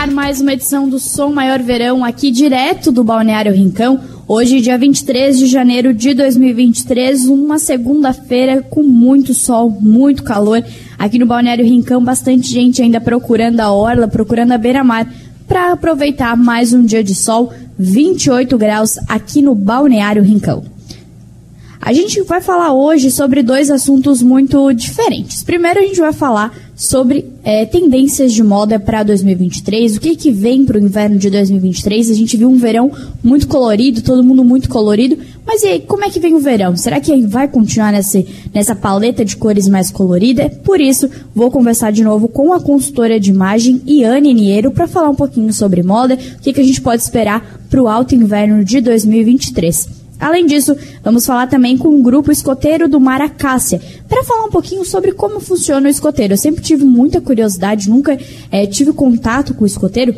ar mais uma edição do Som Maior Verão, aqui direto do Balneário Rincão. Hoje, dia 23 de janeiro de 2023, uma segunda-feira com muito sol, muito calor. Aqui no Balneário Rincão, bastante gente ainda procurando a orla, procurando a beira-mar para aproveitar mais um dia de sol, 28 graus aqui no Balneário Rincão. A gente vai falar hoje sobre dois assuntos muito diferentes. Primeiro, a gente vai falar sobre é, tendências de moda para 2023, o que, que vem para o inverno de 2023. A gente viu um verão muito colorido, todo mundo muito colorido, mas e aí, como é que vem o verão? Será que vai continuar nessa, paleta de cores mais colorida? Por isso, vou conversar de novo com a consultora de imagem, Iane Niero, para falar um pouquinho sobre moda, o que, que a gente pode esperar para o alto inverno de 2023. Além disso, vamos falar também com o grupo escoteiro do Maracácia, para falar um pouquinho sobre como funciona o escoteiro. Eu sempre tive muita curiosidade, nunca é, tive contato com o escoteiro,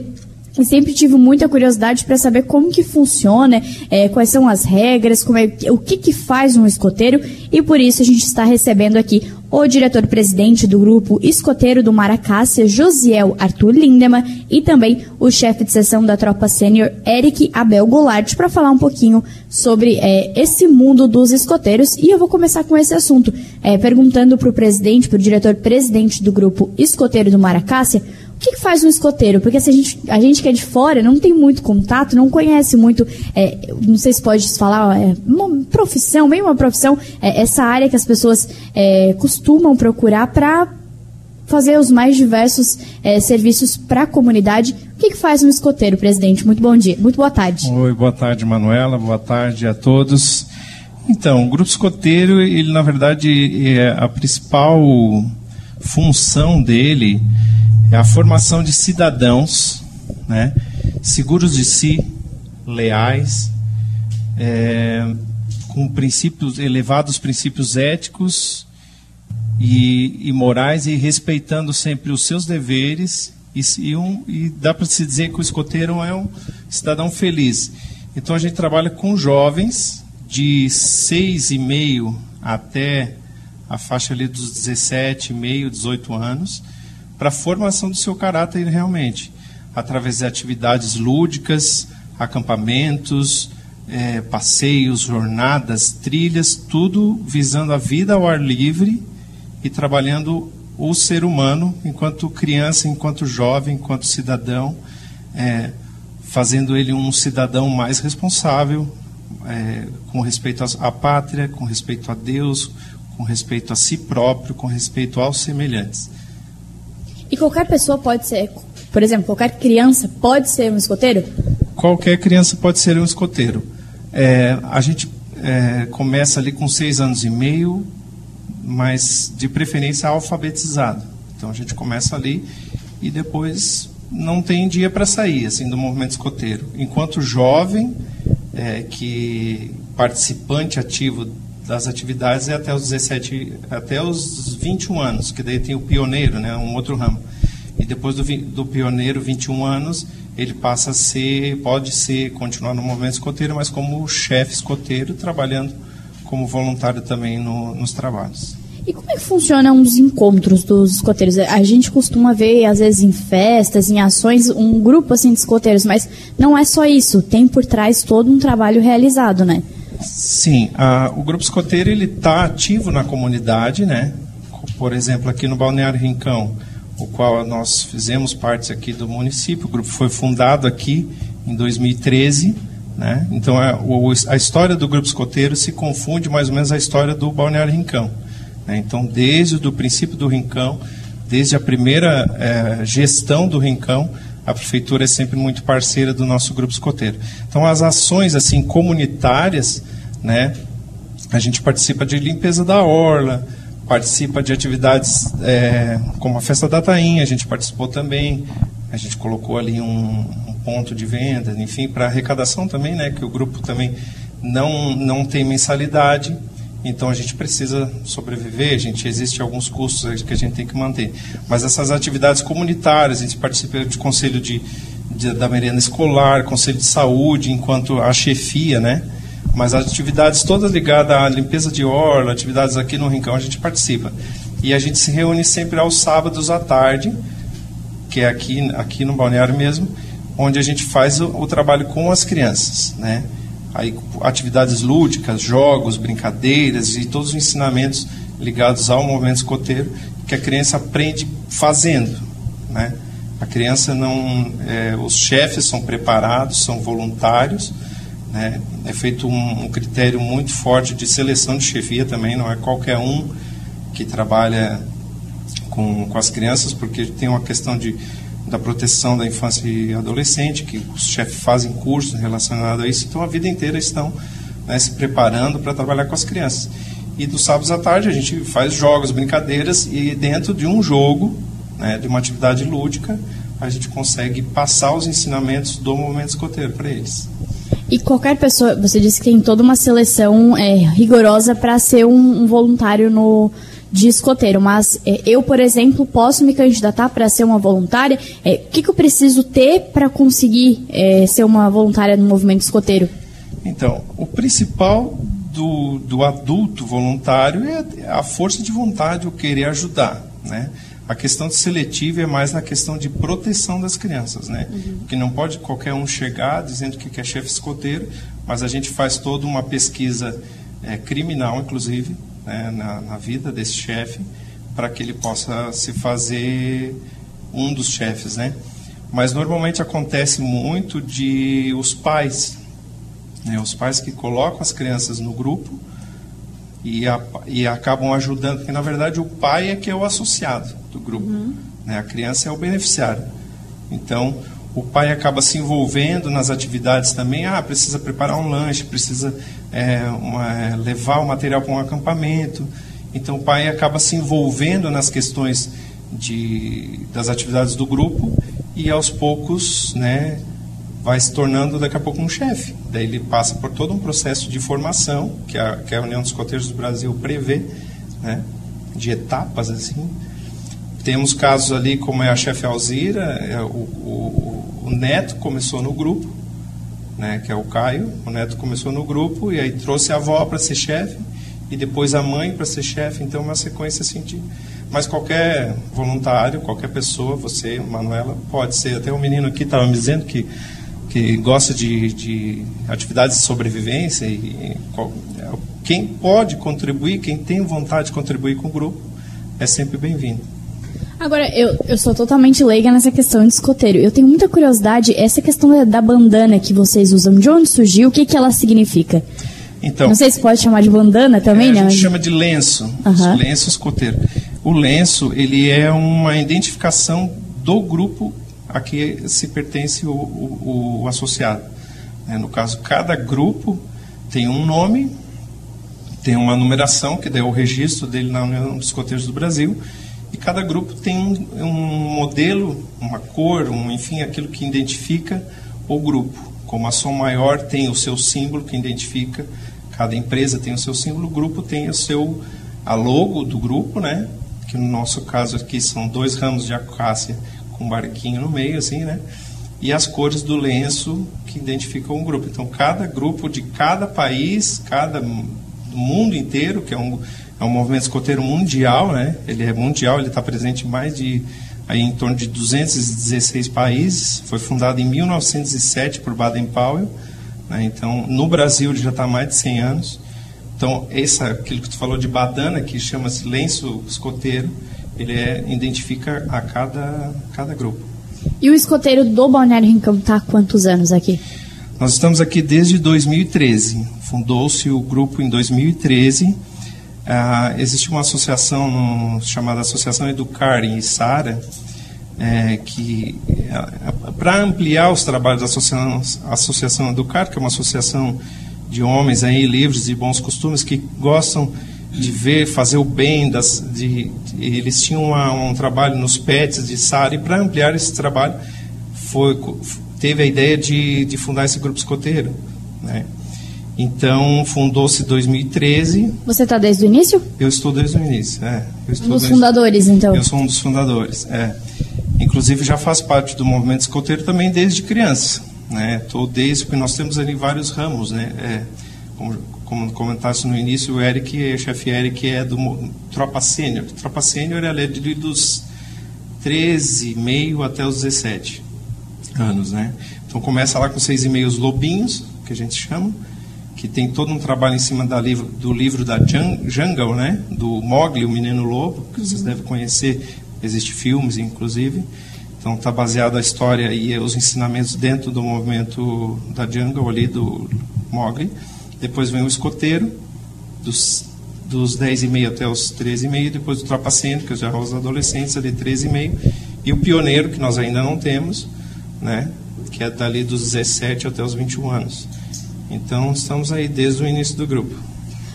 e sempre tive muita curiosidade para saber como que funciona, é, quais são as regras, é, o que, que faz um escoteiro, e por isso a gente está recebendo aqui o diretor-presidente do grupo Escoteiro do Maracácia, Josiel Arthur Lindemann, e também o chefe de seção da tropa sênior, Eric Abel Goulart, para falar um pouquinho sobre é, esse mundo dos escoteiros. E eu vou começar com esse assunto, é, perguntando para o presidente, para o diretor-presidente do grupo Escoteiro do Maracácia, o que, que, faz um escoteiro? Porque se a gente, a gente que é de fora não tem muito contato, não conhece muito, é, não sei se pode falar, é, uma profissão, bem uma profissão, é, essa área que as pessoas é, costumam procurar para fazer os mais diversos é, serviços para a comunidade. O que, que, faz um escoteiro, presidente? Muito bom dia, muito boa tarde. Oi, boa tarde, Manuela, boa tarde a todos. Então, o grupo escoteiro, ele na verdade é a principal função dele é a formação de cidadãos né, seguros de si, leais, é, com princípios elevados princípios éticos e, e, morais e respeitando sempre os seus deveres e, e, um, e dá para se dizer que o escoteiro é um cidadão feliz. Então a gente trabalha com jovens de seis e meio até a faixa ali dos 17, meio, 18 anos, para a formação do seu caráter realmente, através de atividades lúdicas, acampamentos, é, passeios, jornadas, trilhas, tudo visando a vida ao ar livre e trabalhando o ser humano enquanto criança, enquanto jovem, enquanto cidadão, é, fazendo ele um cidadão mais responsável, é, com respeito à pátria, com respeito a Deus, com respeito a si próprio, com respeito aos semelhantes. E qualquer pessoa pode ser, por exemplo, qualquer criança pode ser um escoteiro? Qualquer criança pode ser um escoteiro. É, a gente é, começa ali com seis anos e meio, mas de preferência alfabetizado. Então a gente começa ali e depois não tem dia para sair assim do movimento escoteiro. Enquanto jovem, é, que participante ativo das atividades é até os 17, até os 21 anos, que daí tem o pioneiro, né, um outro ramo. E depois do, do pioneiro, 21 anos, ele passa a ser, pode ser, continuar no movimento escoteiro, mas como chefe escoteiro, trabalhando como voluntário também no, nos trabalhos. E como é que funcionam os encontros dos escoteiros? A gente costuma ver, às vezes, em festas, em ações, um grupo assim de escoteiros, mas não é só isso, tem por trás todo um trabalho realizado, né? Sim, a, o grupo escoteiro ele está ativo na comunidade, né? Por exemplo, aqui no Balneário Rincão, o qual nós fizemos parte aqui do município. O grupo foi fundado aqui em 2013, né? Então a, o, a história do grupo escoteiro se confunde mais ou menos a história do Balneário Rincão. Né? Então, desde o princípio do Rincão, desde a primeira é, gestão do Rincão, a prefeitura é sempre muito parceira do nosso grupo escoteiro. Então, as ações assim comunitárias, né? A gente participa de limpeza da orla, participa de atividades é, como a festa da tainha, a gente participou também. A gente colocou ali um, um ponto de venda, enfim, para arrecadação também, né? Que o grupo também não não tem mensalidade. Então a gente precisa sobreviver, a gente existe alguns custos que a gente tem que manter. Mas essas atividades comunitárias, a gente participa de conselho de, de, da merenda escolar, conselho de saúde, enquanto a chefia, né? Mas as atividades todas ligadas à limpeza de orla, atividades aqui no Rincão, a gente participa. E a gente se reúne sempre aos sábados à tarde que é aqui, aqui no balneário mesmo, onde a gente faz o, o trabalho com as crianças, né? Aí, atividades lúdicas, jogos, brincadeiras e todos os ensinamentos ligados ao movimento escoteiro que a criança aprende fazendo, né? A criança não, é, os chefes são preparados, são voluntários, né? É feito um, um, critério muito forte de seleção de chefia também, não é qualquer um que trabalha com, com as crianças, porque tem uma questão de, da proteção da infância e adolescente, que os chefes fazem cursos relacionados a isso, então a vida inteira estão né, se preparando para trabalhar com as crianças. E dos sábados à tarde a gente faz jogos, brincadeiras, e dentro de um jogo, né, de uma atividade lúdica, a gente consegue passar os ensinamentos do movimento escoteiro para eles. E qualquer pessoa, você disse que tem toda uma seleção é, rigorosa para ser um, um, voluntário no de escoteiro, mas é, eu, por exemplo, posso me candidatar para ser uma voluntária? É, o que, que, eu preciso ter para conseguir é, ser uma voluntária no movimento escoteiro? Então, o principal do, do adulto voluntário é a força de vontade, o querer ajudar, né? A questão de seletiva é mais na questão de proteção das crianças, né? Uhum. Porque não pode qualquer um chegar dizendo que é chefe escoteiro, mas a gente faz toda uma pesquisa é, criminal, inclusive, né, na, na, vida desse chefe, para que ele possa se fazer um dos chefes, né? Mas normalmente acontece muito de os pais, né, os pais que colocam as crianças no grupo e, a, e acabam ajudando, porque na verdade o pai é que é o associado do grupo, uhum. né? a criança é o beneficiário. Então o pai acaba se envolvendo nas atividades também. Ah, precisa preparar um lanche, precisa é, uma, levar o material para um acampamento. Então o pai acaba se envolvendo nas questões de, das atividades do grupo e aos poucos, né, vai se tornando daqui a pouco um chefe. Daí ele passa por todo um processo de formação que a, que a União dos Coteiros do Brasil prevê, né, de etapas assim. Temos casos ali como é a chefe Alzira, é o, o, o, neto começou no grupo, né, que é o Caio. O neto começou no grupo e aí trouxe a avó para ser chefe e depois a mãe para ser chefe. Então, uma sequência assim de. Mas qualquer voluntário, qualquer pessoa, você, Manuela, pode ser. Até um menino aqui estava me dizendo que que gosta de, de atividades de sobrevivência e, quem pode contribuir, quem tem vontade de contribuir com o grupo, é sempre bem-vindo. Agora, eu, eu sou totalmente leiga nessa questão de escoteiro. Eu tenho muita curiosidade, essa questão da, da bandana que vocês usam, de onde surgiu, o que, que ela significa? Então, Não sei se pode chamar de bandana também, é, né? A gente chama de lenço, uhum. lenço escoteiro. O lenço, ele é uma identificação do grupo a que se pertence o, o, o associado. É, no caso, cada grupo tem um nome, tem uma numeração, que é o registro dele na União dos Escoteiros do Brasil, e cada grupo tem um, modelo, uma cor, um, enfim, aquilo que identifica o grupo. Como a Som Maior tem o seu símbolo que identifica, cada empresa tem o seu símbolo, o grupo tem o seu a logo do grupo, né? Que no nosso caso aqui são dois ramos de acácia com um barquinho no meio, assim, né? E as cores do lenço que identificam o grupo. Então, cada grupo de cada país, cada do mundo inteiro, que é um, é um movimento escoteiro mundial, né? Ele é mundial, ele está presente em mais de aí em torno de 216 países. Foi fundado em 1907 por Baden-Powell. Né? Então, no Brasil ele já está há mais de 100 anos. Então, essa, aquilo que tu falou de badana, que chama-se lenço escoteiro, ele é, identifica a cada, cada grupo. E o escoteiro do Balneário Rincão está há quantos anos aqui? Nós estamos aqui desde 2013. Fundou-se o grupo em 2013. Ah, existe uma associação no, chamada Associação Educar em Sara, é, que é, para ampliar os trabalhos da Associação, associação Educar, que é uma associação de homens aí livres de bons costumes que gostam de ver, fazer o bem, das, de, de eles tinham uma, um trabalho nos pets de Sara, e para ampliar esse trabalho, foi, teve a ideia de, de fundar esse grupo escoteiro. Né? Então, fundou-se em 2013. Você está desde o início? Eu estou desde o início, é. um dos desde... fundadores, então? Eu sou um dos fundadores, é. Inclusive, já faz parte do movimento escoteiro também desde criança, né? Estou desde, porque nós temos ali vários ramos, né? É, como, como comentasse no início, o Eric, o chefe Eric é do Tropa Sênior. Tropa Sênior é ali dos 13,5 até os 17 anos, né? Então começa lá com 6,5 os lobinhos, que a gente chama, que tem todo um trabalho em cima livro, do livro da Jungle, né? Do Mowgli, o Menino Lobo, que vocês devem conhecer, existe filmes inclusive. Então está baseado a história e os ensinamentos dentro do movimento da Jungle ali do Mowgli. Depois vem o escoteiro, dos, dos 10,5 até os 13,5, depois o trapacento, que já é os adolescentes, ali 13,5, e o pioneiro, que nós ainda não temos, né, que é dali dos 17 até os 21 anos. Então, estamos aí desde o início do grupo.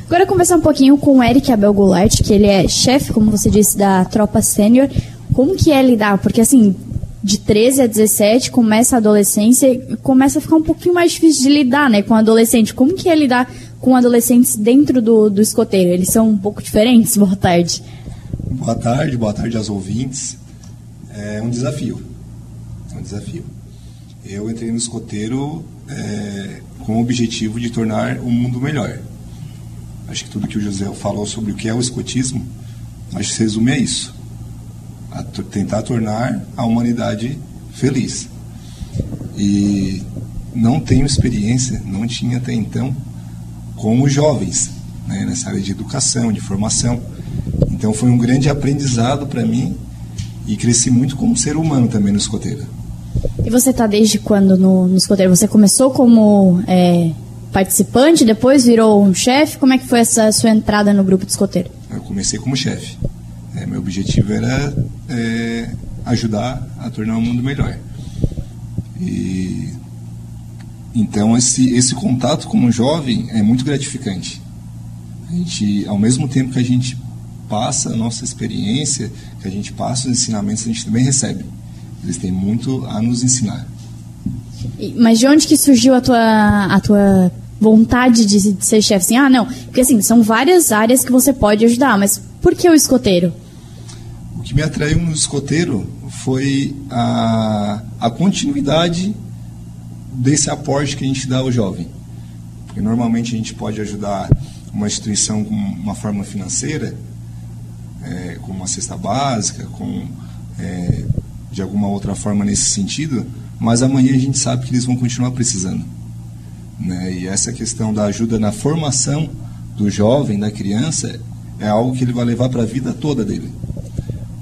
Agora conversar um pouquinho com o Eric Abel Goulart, que ele é chefe, como você disse, da tropa sênior. Como que é lidar? Porque assim, de 13 a 17 começa a adolescência e começa a ficar um pouquinho mais difícil de lidar, né, com adolescente. Como que é lidar com adolescentes dentro do, do escoteiro? Eles são um pouco diferentes? Boa tarde. Boa tarde, boa tarde aos ouvintes. É um desafio. É um desafio. Eu entrei no escoteiro é, com o objetivo de tornar o mundo melhor. Acho que tudo que o José falou sobre o que é o escotismo, acho que se resume a isso. A tentar tornar a humanidade feliz. E não tenho experiência, não tinha até então, com os jovens, né, nessa área de educação, de formação. Então foi um grande aprendizado para mim e cresci muito como ser humano também no escoteiro. E você está desde quando no, no escoteiro? Você começou como é, participante, depois virou um chefe? Como é que foi essa sua entrada no grupo de escoteiro? Eu comecei como chefe. É, meu objetivo era é, ajudar a tornar o mundo melhor. E então esse esse contato como jovem é muito gratificante. A gente, ao mesmo tempo que a gente passa a nossa experiência, que a gente passa os ensinamentos, a gente também recebe. Eles têm muito a nos ensinar. Mas de onde que surgiu a tua, a tua vontade de, de ser chefe? Assim, ah, não, porque assim, são várias áreas que você pode ajudar, mas por que o escoteiro? O que me atraiu no escoteiro foi a, a continuidade desse aporte que a gente dá ao jovem. Porque normalmente a gente pode ajudar uma instituição com uma forma financeira, é, com uma cesta básica, com é, de alguma outra forma nesse sentido, mas amanhã a gente sabe que eles vão continuar precisando. Né? E essa questão da ajuda na formação do jovem, da criança, é algo que ele vai levar para a vida toda dele.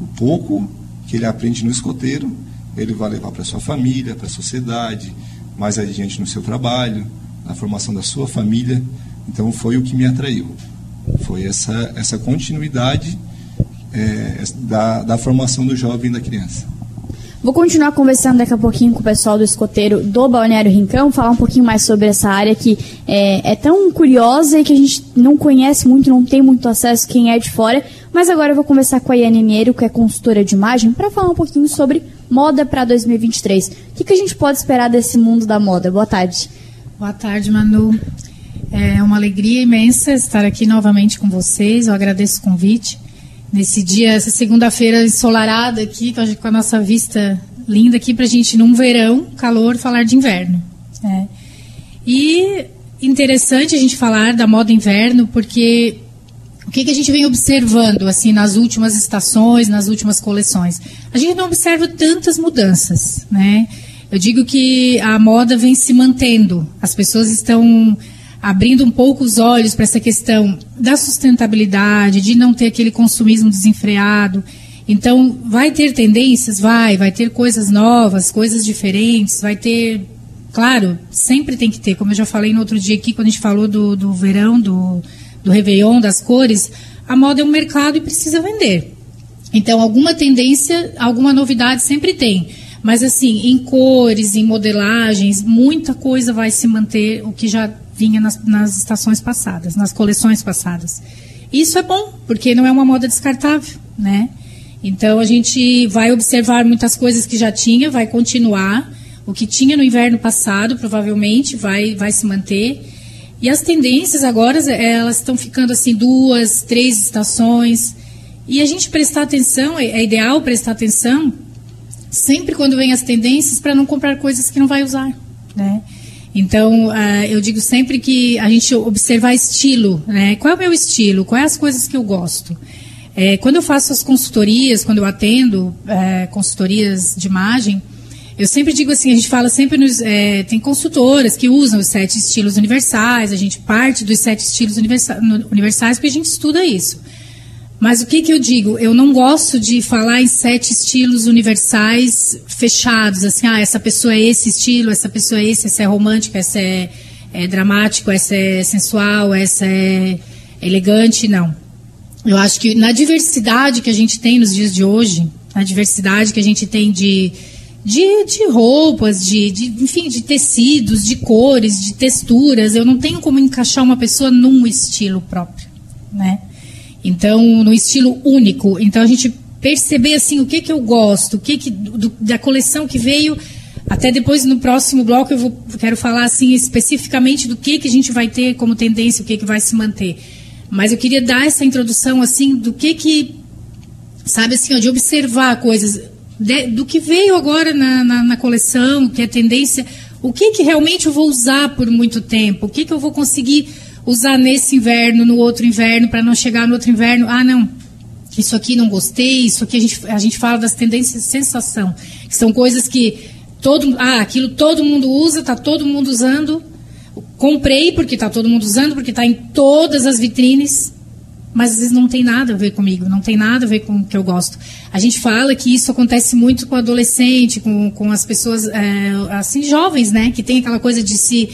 O pouco que ele aprende no escoteiro, ele vai levar para sua família, para a sociedade, mais adiante no seu trabalho, na formação da sua família. Então foi o que me atraiu. Foi essa, essa continuidade é, da, da formação do jovem e da criança. Vou continuar conversando daqui a pouquinho com o pessoal do escoteiro do Balneário Rincão, falar um pouquinho mais sobre essa área que é, é, tão curiosa e que a gente não conhece muito, não tem muito acesso quem é de fora. Mas agora eu vou conversar com a Iane Mineiro, que é consultora de imagem, para falar um pouquinho sobre moda para 2023. O que, que a gente pode esperar desse mundo da moda? Boa tarde. Boa tarde, Manu. É uma alegria imensa estar aqui novamente com vocês. Eu agradeço o convite nesse dia, essa segunda-feira ensolarada aqui, com a nossa vista linda aqui para a gente, num verão, calor, falar de inverno. Né? E interessante a gente falar da moda inverno, porque o que, que, a gente vem observando assim nas últimas estações, nas últimas coleções? A gente não observa tantas mudanças, né? Eu digo que a moda vem se mantendo. As pessoas estão abrindo um pouco os olhos para essa questão da sustentabilidade, de não ter aquele consumismo desenfreado. Então, vai ter tendências? Vai, vai ter coisas novas, coisas diferentes, vai ter. Claro, sempre tem que ter, como eu já falei no outro dia aqui, quando a gente falou do, do verão, do, do Réveillon, das cores, a moda é um mercado e precisa vender. Então, alguma tendência, alguma novidade sempre tem. Mas, assim, em cores, em modelagens, muita coisa vai se manter, o que já vinha nas, nas estações passadas, nas coleções passadas. Isso é bom, porque não é uma moda descartável, né? Então a gente vai observar muitas coisas que já tinha, vai continuar. O que tinha no inverno passado provavelmente vai, vai se manter. E as tendências agora, elas estão ficando assim, duas, três estações. E a gente prestar atenção, é, é ideal prestar atenção sempre quando vem as tendências para não comprar coisas que não vai usar, né? Então, uh, eu digo sempre que a gente observar estilo, né? Qual é o meu estilo? Quais as coisas que eu gosto? É, quando eu faço as consultorias, quando eu atendo é, consultorias de imagem, eu sempre digo assim, a gente fala sempre nos. É, tem consultoras que usam os sete estilos universais, a gente parte dos sete estilos universa, universais porque a gente estuda isso. Mas o que, que eu digo? Eu não gosto de falar em sete estilos universais fechados, assim, ah, essa pessoa é esse estilo, essa pessoa é esse, essa é romântica, essa é, é dramático, essa é sensual, essa é elegante, não. Eu acho que na diversidade que a gente tem nos dias de hoje, na diversidade que a gente tem de, de, de roupas, de, de, enfim, de tecidos, de cores, de texturas, eu não tenho como encaixar uma pessoa num estilo próprio, né? Então, no estilo único. Então, a gente perceber assim o que que eu gosto, o que que do, da coleção que veio até depois no próximo bloco eu vou, quero falar assim especificamente do que que a gente vai ter como tendência, o que que vai se manter. Mas eu queria dar essa introdução assim do que que sabe assim, ó, de observar coisas de, do que veio agora na, na, na, coleção, que é tendência, o que que realmente eu vou usar por muito tempo, o que que eu vou conseguir usar nesse inverno, no outro inverno, para não chegar no outro inverno, ah não, isso aqui não gostei, isso aqui a gente, a gente fala das tendências de sensação, que são coisas que todo, ah, aquilo todo mundo usa, está todo mundo usando, Comprei porque está todo mundo usando, porque está em todas as vitrines, mas às vezes não tem nada a ver comigo, não tem nada a ver com o que eu gosto. A gente fala que isso acontece muito com adolescente, com, com as pessoas é, assim jovens, né, que tem aquela coisa de se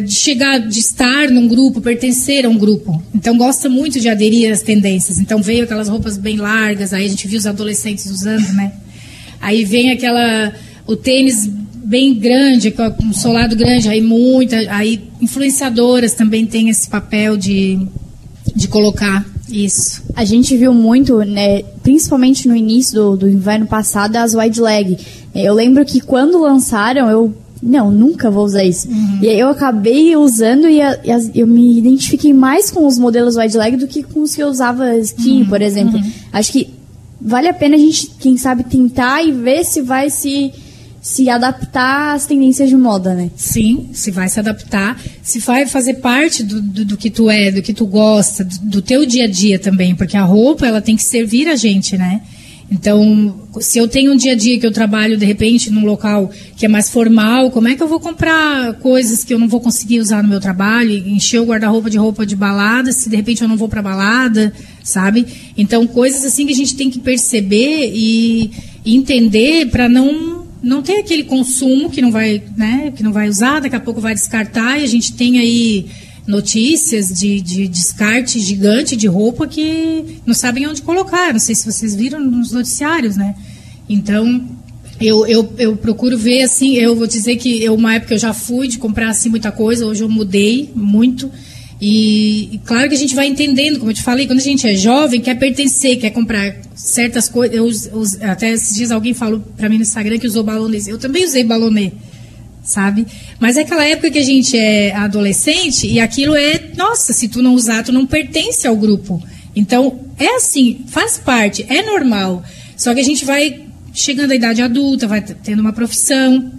de chegar, de estar num grupo, pertencer a um grupo. Então gosta muito de aderir às tendências. Então veio aquelas roupas bem largas, aí a gente viu os adolescentes usando, né? Aí vem aquela o tênis bem grande, com um solado grande, aí muita, aí influenciadoras também têm esse papel de, de colocar isso. A gente viu muito, né, principalmente no início do, do inverno passado, as wide leg. Eu lembro que quando lançaram, eu não, nunca vou usar isso. Uhum. E aí eu acabei usando e, a, e eu me identifiquei mais com os modelos wide leg do que com os que eu usava skin, uhum. por exemplo. Uhum. Acho que vale a pena a gente, quem sabe, tentar e ver se vai se se adaptar às tendências de moda, né? Sim, se vai se adaptar, se vai fazer parte do, do, do que tu é, do que tu gosta, do, do, teu dia a dia também, porque a roupa ela tem que servir a gente, né? Então, se eu tenho um dia a dia que eu trabalho de repente num local que é mais formal, como é que eu vou comprar coisas que eu não vou conseguir usar no meu trabalho, encher o guarda-roupa de roupa de balada, se de repente eu não vou para balada, sabe? Então, coisas assim que a gente tem que perceber e, entender para não não tem aquele consumo que não vai, né, que não vai usar, daqui a pouco vai descartar e a gente tem aí notícias de, de descarte gigante de roupa que não sabem onde colocar. Não sei se vocês viram nos noticiários, né? Então, eu, eu, eu procuro ver assim, eu vou dizer que eu, uma época eu já fui de comprar assim muita coisa, hoje eu mudei muito. E, e, claro que a gente vai entendendo, como eu te falei, quando a gente é jovem, quer pertencer, quer comprar certas coisas. até esses dias alguém falou para mim no Instagram que usou balonês. Eu também usei balonê, sabe? Mas é aquela época que a gente é adolescente e aquilo é, nossa, se tu não usar, tu não pertence ao grupo. Então, é assim, faz parte, é normal. Só que a gente vai chegando à idade adulta, vai tendo uma profissão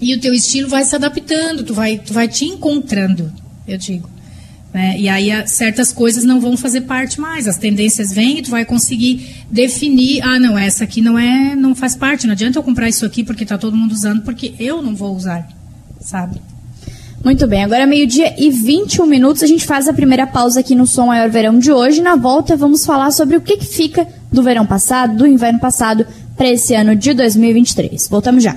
e o teu estilo vai se adaptando, tu vai, tu vai te encontrando, eu digo. Né? E aí certas coisas não vão fazer parte mais. As tendências vêm e tu vai conseguir definir, ah, não, essa aqui não é, não faz parte. Não adianta eu comprar isso aqui porque está todo mundo usando, porque eu não vou usar, sabe? Muito bem, agora é meio-dia e 21 minutos. A gente faz a primeira pausa aqui no Som Maior Verão de hoje. Na volta, vamos falar sobre o que, que fica do verão passado, do inverno passado, para esse ano de 2023. Voltamos já.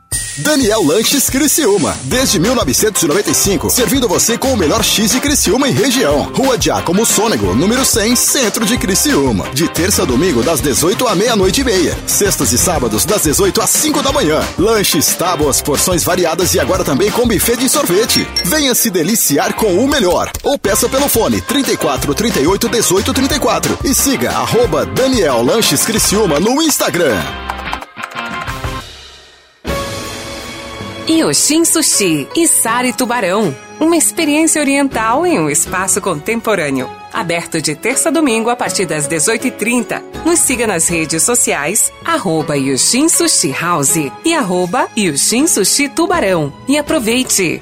Daniel Lanches Criciúma. Desde 1995, servindo você com o melhor X de Criciúma e região. Rua Giacomo Sônego, número 100, centro de Criciúma. De terça a domingo, das 18 à meia-noite e meia. Sextas e sábados, das 18 às 5 da manhã. Lanches, tábuas, porções variadas e agora também com buffet de sorvete. Venha se deliciar com o melhor. Ou peça pelo fone 34 38 18 34. E siga arroba Daniel Lanches Criciúma no Instagram. Yoshin Sushi e Sari Tubarão. Uma experiência oriental em um espaço contemporâneo. Aberto de terça a domingo a partir das 18h30. Nos siga nas redes sociais, arroba Yoshin Sushi House e arroba Yoshin Sushi Tubarão. E aproveite!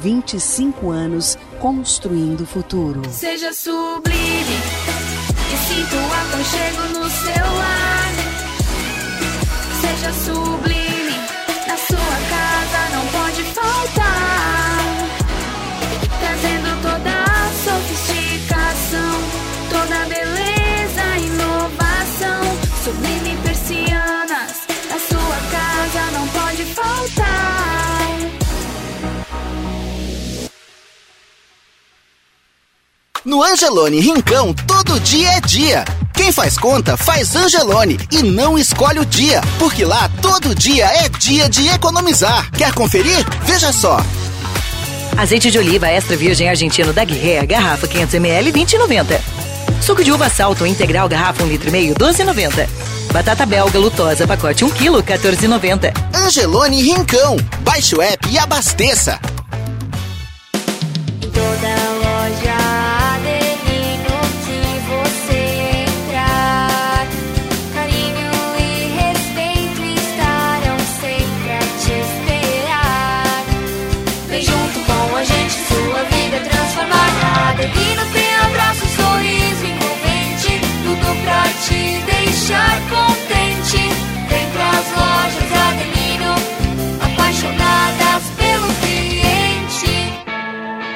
25 anos construindo o futuro. Seja sublime e sinta o aconchego no seu lar. Seja sublime, No Angelone Rincão, todo dia é dia. Quem faz conta, faz Angelone e não escolhe o dia, porque lá todo dia é dia de economizar. Quer conferir? Veja só. Azeite de oliva extra virgem argentino da Guerreira, garrafa 500ml, 20,90. Suco de uva salto integral, garrafa 1,5 litro, e meio, 12,90. Batata belga lutosa, pacote 1 kg, 14,90. Angelone Rincão. Baixe o app e abasteça. Deixar contente. Vem pras lojas Adelino, apaixonadas pelo cliente.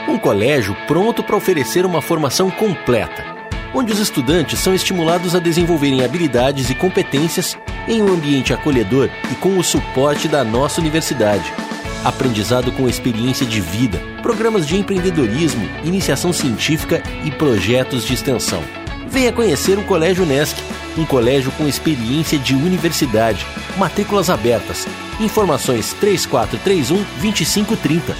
Um colégio pronto para oferecer uma formação completa, onde os estudantes são estimulados a desenvolverem habilidades e competências em um ambiente acolhedor e com o suporte da nossa universidade. Aprendizado com experiência de vida, programas de empreendedorismo, iniciação científica e projetos de extensão. Venha conhecer o Colégio Unesc, um colégio com experiência de universidade. Matrículas abertas. Informações 3431 2530.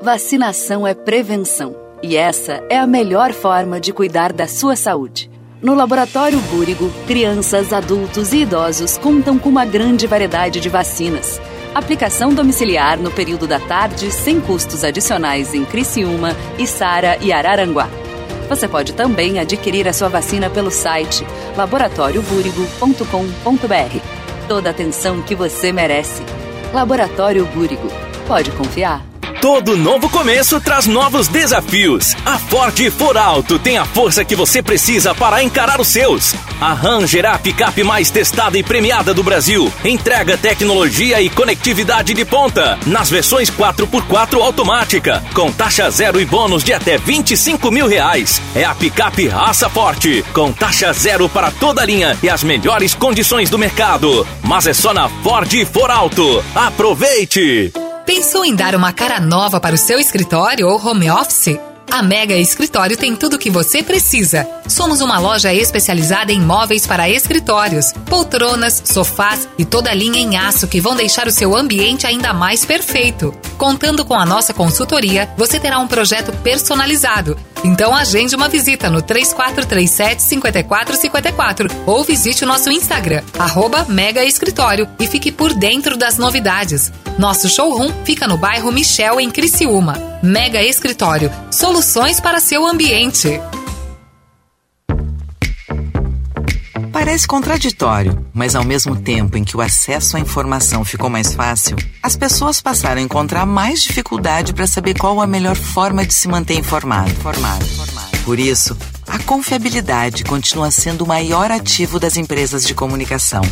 Vacinação é prevenção. E essa é a melhor forma de cuidar da sua saúde. No Laboratório Búrigo, crianças, adultos e idosos contam com uma grande variedade de vacinas. Aplicação domiciliar no período da tarde, sem custos adicionais em Criciúma, Içara e Araranguá. Você pode também adquirir a sua vacina pelo site laboratoriobúrigo.com.br. Toda a atenção que você merece. Laboratório Búrigo. Pode confiar. Todo novo começo traz novos desafios. A Ford For Alto tem a força que você precisa para encarar os seus. A Ranger é a picape mais testada e premiada do Brasil. Entrega tecnologia e conectividade de ponta. Nas versões 4x4 automática, com taxa zero e bônus de até 25 mil reais. É a picape raça forte, com taxa zero para toda a linha e as melhores condições do mercado. Mas é só na Ford For Alto. Aproveite! Pensou em dar uma cara nova para o seu escritório ou home office? A Mega Escritório tem tudo o que você precisa. Somos uma loja especializada em móveis para escritórios, poltronas, sofás e toda a linha em aço que vão deixar o seu ambiente ainda mais perfeito. Contando com a nossa consultoria, você terá um projeto personalizado. Então agende uma visita no 3437 5454 ou visite o nosso Instagram, arroba Mega Escritório e fique por dentro das novidades. Nosso showroom fica no bairro Michel, em Criciúma. Mega Escritório, soluções para seu ambiente. Parece contraditório, mas ao mesmo tempo em que o acesso à informação ficou mais fácil, as pessoas passaram a encontrar mais dificuldade para saber qual a melhor forma de se manter informado. Informado. Por isso, a confiabilidade continua sendo o maior ativo das empresas de comunicação.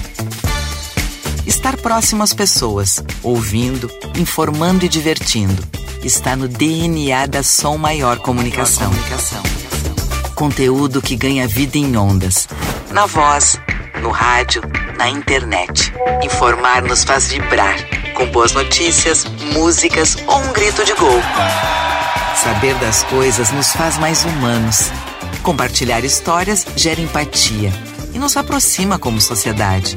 Estar próximo às pessoas, ouvindo, informando e divertindo, está no DNA da Som Maior Comunicação. Conteúdo que ganha vida em ondas. Na voz, no rádio, na internet. Informar nos faz vibrar, com boas notícias, músicas ou um grito de gol. Saber das coisas nos faz mais humanos. Compartilhar histórias gera empatia e nos aproxima como sociedade.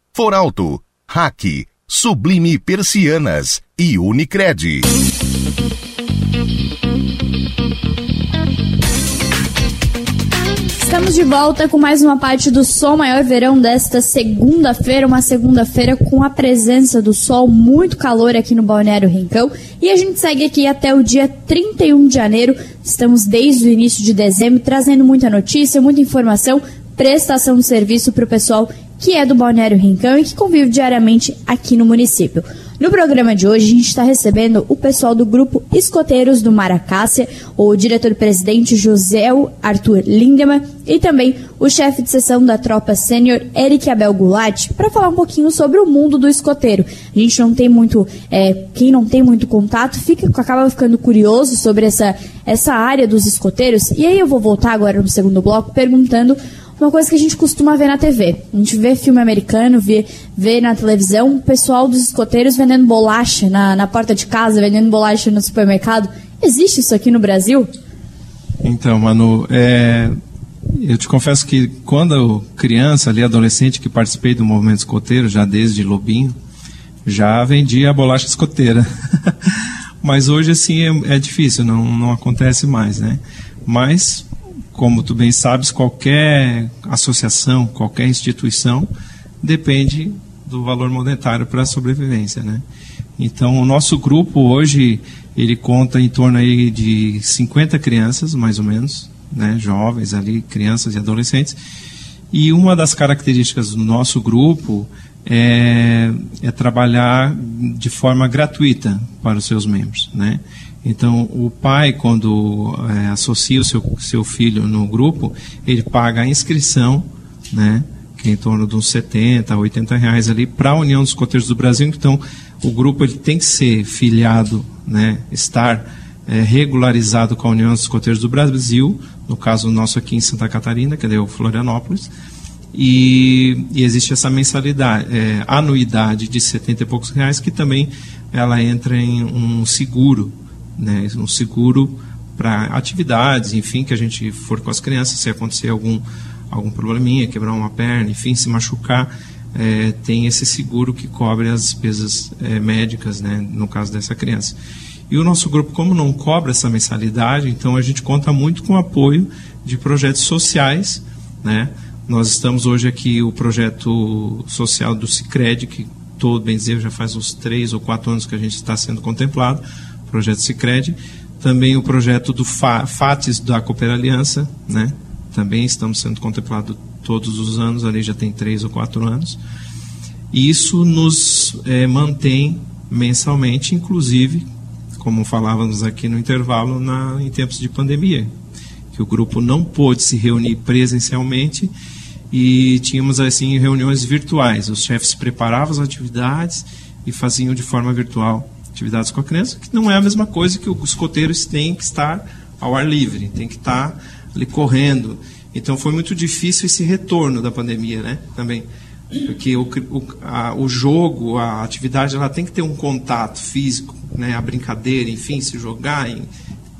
Foralto, Hack, Sublime Persianas e Unicred. Estamos de volta com mais uma parte do Sol Maior Verão desta segunda-feira, uma segunda-feira com a presença do sol, muito calor aqui no Balneário Rincão. E a gente segue aqui até o dia 31 de janeiro. Estamos desde o início de dezembro trazendo muita notícia, muita informação, prestação de serviço para o pessoal que é do Balneário Rincão e que convive diariamente aqui no município. No programa de hoje, a gente está recebendo o pessoal do grupo Escoteiros do Maracácia, o diretor-presidente José Arthur Lindemann e também o chefe de seção da tropa sênior Eric Abel Goulart, para falar um pouquinho sobre o mundo do escoteiro. A gente não tem muito, é, quem não tem muito contato, fica, acaba ficando curioso sobre essa, essa área dos escoteiros. E aí eu vou voltar agora no segundo bloco perguntando uma coisa que a gente costuma ver na TV. A gente vê filme americano, vê, vê na televisão o pessoal dos escoteiros vendendo bolacha na, na porta de casa, vendendo bolacha no supermercado. Existe isso aqui no Brasil? Então, Manu, é, eu te confesso que quando eu criança, ali adolescente, que participei do movimento escoteiro, já desde Lobinho, já vendia a bolacha escoteira. Mas hoje, assim, é, é difícil, não, não acontece mais, né? Mas como tu bem sabes, qualquer associação, qualquer instituição depende do valor monetário para a sobrevivência, né? Então, o nosso grupo hoje, ele conta em torno aí de 50 crianças, mais ou menos, né, jovens ali, crianças e adolescentes. E uma das características do nosso grupo é, é trabalhar de forma gratuita para os seus membros, né? Então, o pai, quando é, associa o seu, seu filho no grupo, ele paga a inscrição, né, que é em torno de uns 70, 80 reais ali, para a União dos Coteiros do Brasil. Então, o grupo ele tem que ser filiado, né, estar é, regularizado com a União dos Coteiros do Brasil, no caso nosso aqui em Santa Catarina, que é o Florianópolis, e, e, existe essa mensalidade, é, anuidade de 70 e poucos reais, que também ela entra em um seguro, né, um seguro para atividades, enfim, que a gente for com as crianças, se acontecer algum, algum probleminha, quebrar uma perna, enfim, se machucar, é, tem esse seguro que cobre as despesas é, médicas, né, no caso dessa criança. E o nosso grupo, como não cobra essa mensalidade, então a gente conta muito com o apoio de projetos sociais, né? Nós estamos hoje aqui o projeto social do Cicred, que todo bem dizer já faz uns três ou quatro anos que a gente está sendo contemplado, projeto Cicred, também o projeto do FATES da Cooper Aliança, né? Também estamos sendo contemplados todos os anos, ali já tem três ou quatro anos. E isso nos é, mantém mensalmente, inclusive como falávamos aqui no intervalo, na, em tempos de pandemia, que o grupo não pôde se reunir presencialmente e tínhamos assim reuniões virtuais. Os chefes preparavam as atividades e faziam de forma virtual atividades com a criança, que não é a mesma coisa que os coteiros têm que estar ao ar livre, tem que estar ali correndo. Então foi muito difícil esse retorno da pandemia, né? Também porque o, o, a, o jogo, a atividade, ela tem que ter um contato físico, né? A brincadeira, enfim, se jogar. Em,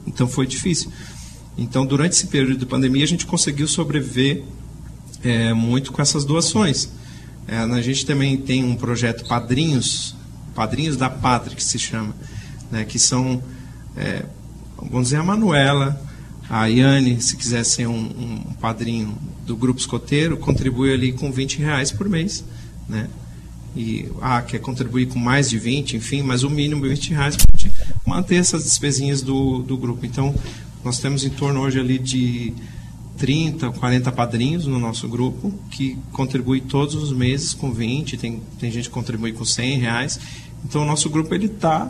então foi difícil. Então durante esse período de pandemia a gente conseguiu sobreviver é, muito com essas doações. É, a gente também tem um projeto Padrinhos, Padrinhos da Pátria, que se chama, né, que são, é, vamos dizer, a Manuela, a Yane, se quiser ser um, um, padrinho do Grupo Escoteiro, contribui ali com 20 reais por mês. Né? E ah, quer contribuir com mais de 20, enfim, mas o mínimo 20 reais para manter essas despesinhas do, do grupo. Então, nós temos em torno hoje ali de 30, 40 padrinhos no nosso grupo, que contribui todos os meses com 20, tem, tem gente que contribui com 100 reais. Então, o nosso grupo está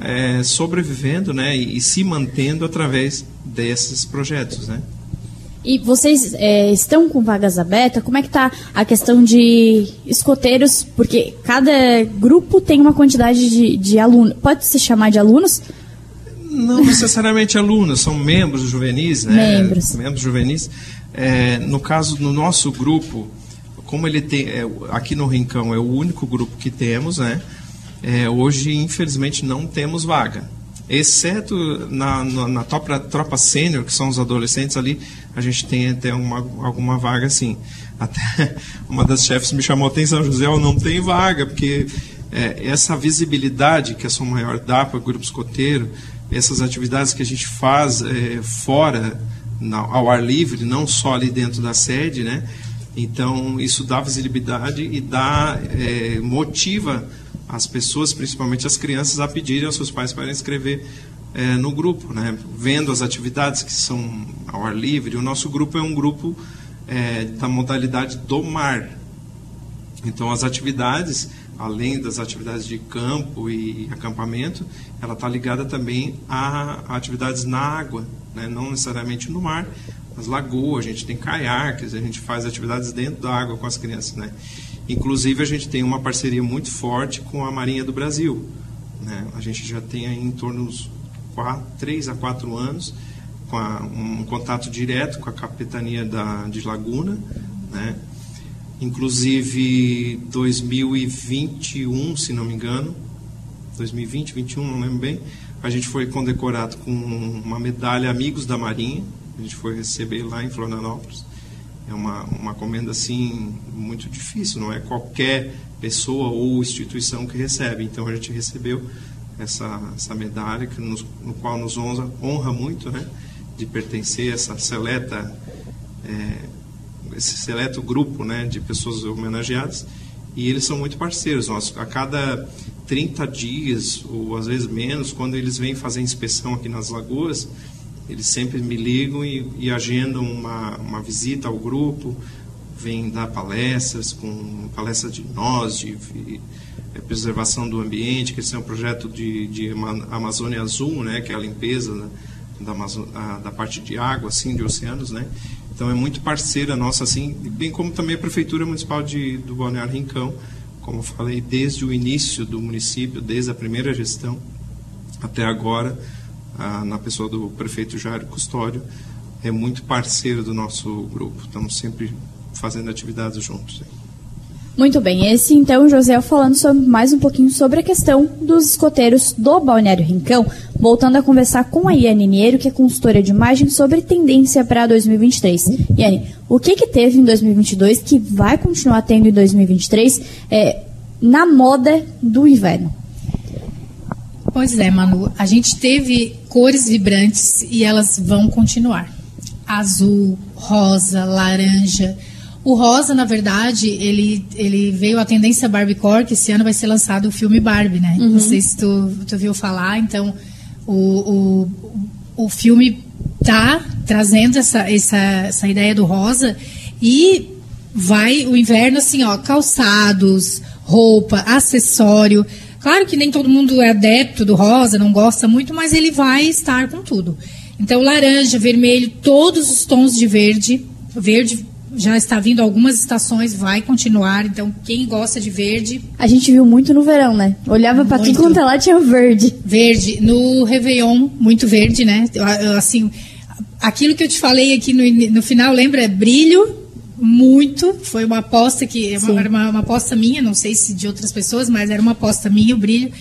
é, sobrevivendo né, e, e, se mantendo através desses projetos. Né? E vocês é, estão com vagas abertas? Como é que está a questão de escoteiros? Porque cada grupo tem uma quantidade de, de alunos. Pode se chamar de alunos? Não necessariamente alunos, são membros juvenis, né? Membros. Membros juvenis. É, no caso, no nosso grupo, como ele tem. É, aqui no Rincão é o único grupo que temos, né? É, hoje, infelizmente, não temos vaga. Exceto na, na, na tropa, tropa sênior, que são os adolescentes ali, a gente tem até uma, alguma vaga assim. Até uma das chefes me chamou a atenção, José, não tem vaga, porque é, essa visibilidade que a Som Maior dá para o grupo escoteiro, essas atividades que a gente faz é, fora, na, ao ar livre, não só ali dentro da sede, né? Então, isso dá visibilidade e dá, é, motiva as pessoas, principalmente as crianças, a pedirem aos seus pais para inscrever é, no grupo, né? Vendo as atividades que são ao ar livre, o nosso grupo é um grupo é, da modalidade do mar. Então, as atividades além das atividades de campo e acampamento, ela está ligada também a, atividades na água, né? não necessariamente no mar, mas lagoa, a gente tem caiaques, a gente faz atividades dentro da água com as crianças. Né? Inclusive, a gente tem uma parceria muito forte com a Marinha do Brasil. Né? A gente já tem aí em torno de 3 a 4 anos com a, um contato direto com a capitania da, de Laguna, né? Inclusive 2021, se não me engano, 2020, 2021, não lembro bem, a gente foi condecorado com uma medalha Amigos da Marinha. A gente foi receber lá em Florianópolis. É uma, uma comenda assim muito difícil, não é qualquer pessoa ou instituição que recebe. Então a gente recebeu essa, essa medalha que nos, no qual nos honra, honra muito, né, de pertencer a essa seleta é, esse seleto grupo né, de pessoas homenageadas e eles são muito parceiros nossos. A cada 30 dias, ou às vezes menos, quando eles vêm fazer inspeção aqui nas lagoas, eles sempre me ligam e, e agendam uma, uma visita ao grupo, vêm dar palestras, com palestras de nós, de, de é, preservação do ambiente, que esse é um projeto de, de Amazônia Azul, né, que é a limpeza da, da, da parte de água, assim, de oceanos, né? Então é muito parceira nossa, assim, bem como também a Prefeitura Municipal de, do Balneário Rincão, como falei, desde o início do município, desde a primeira gestão até agora, ah, na pessoa do prefeito Jairo Custódio, é muito parceiro do nosso grupo. Estamos sempre fazendo atividades juntos. Muito bem, esse então José falando sobre, mais um pouquinho sobre a questão dos escoteiros do Balneário Rincão, voltando a conversar com a Iane Niero, que é consultora de imagem, sobre tendência para 2023. Iane, o que, que teve em 2022 que vai continuar tendo em 2023 é, na moda do inverno? Pois é, Manu, a gente teve cores vibrantes e elas vão continuar. Azul, rosa, laranja, o Rosa, na verdade, ele, ele veio a tendência Barbiecore, que esse ano vai ser lançado o filme Barbie, né? Uhum. Não sei se tu, tu viu falar, então o, o, o filme tá trazendo essa, essa, essa ideia do rosa e vai o inverno assim, ó, calçados, roupa, acessório, Claro que nem todo mundo é adepto do rosa, não gosta muito, mas ele vai estar com tudo. Então, laranja, vermelho, todos os tons de verde. Verde já está vindo algumas estações, vai continuar. Então, quem gosta de verde. A gente viu muito no verão, né? Olhava pra tudo quanto é lá, tinha verde. Verde. No Réveillon, muito verde, né? Assim, aquilo que eu te falei aqui no, no final, lembra? Brilho, muito. Foi uma aposta que. Era uma, uma aposta minha, não sei se de outras pessoas, mas era uma aposta minha, o brilho.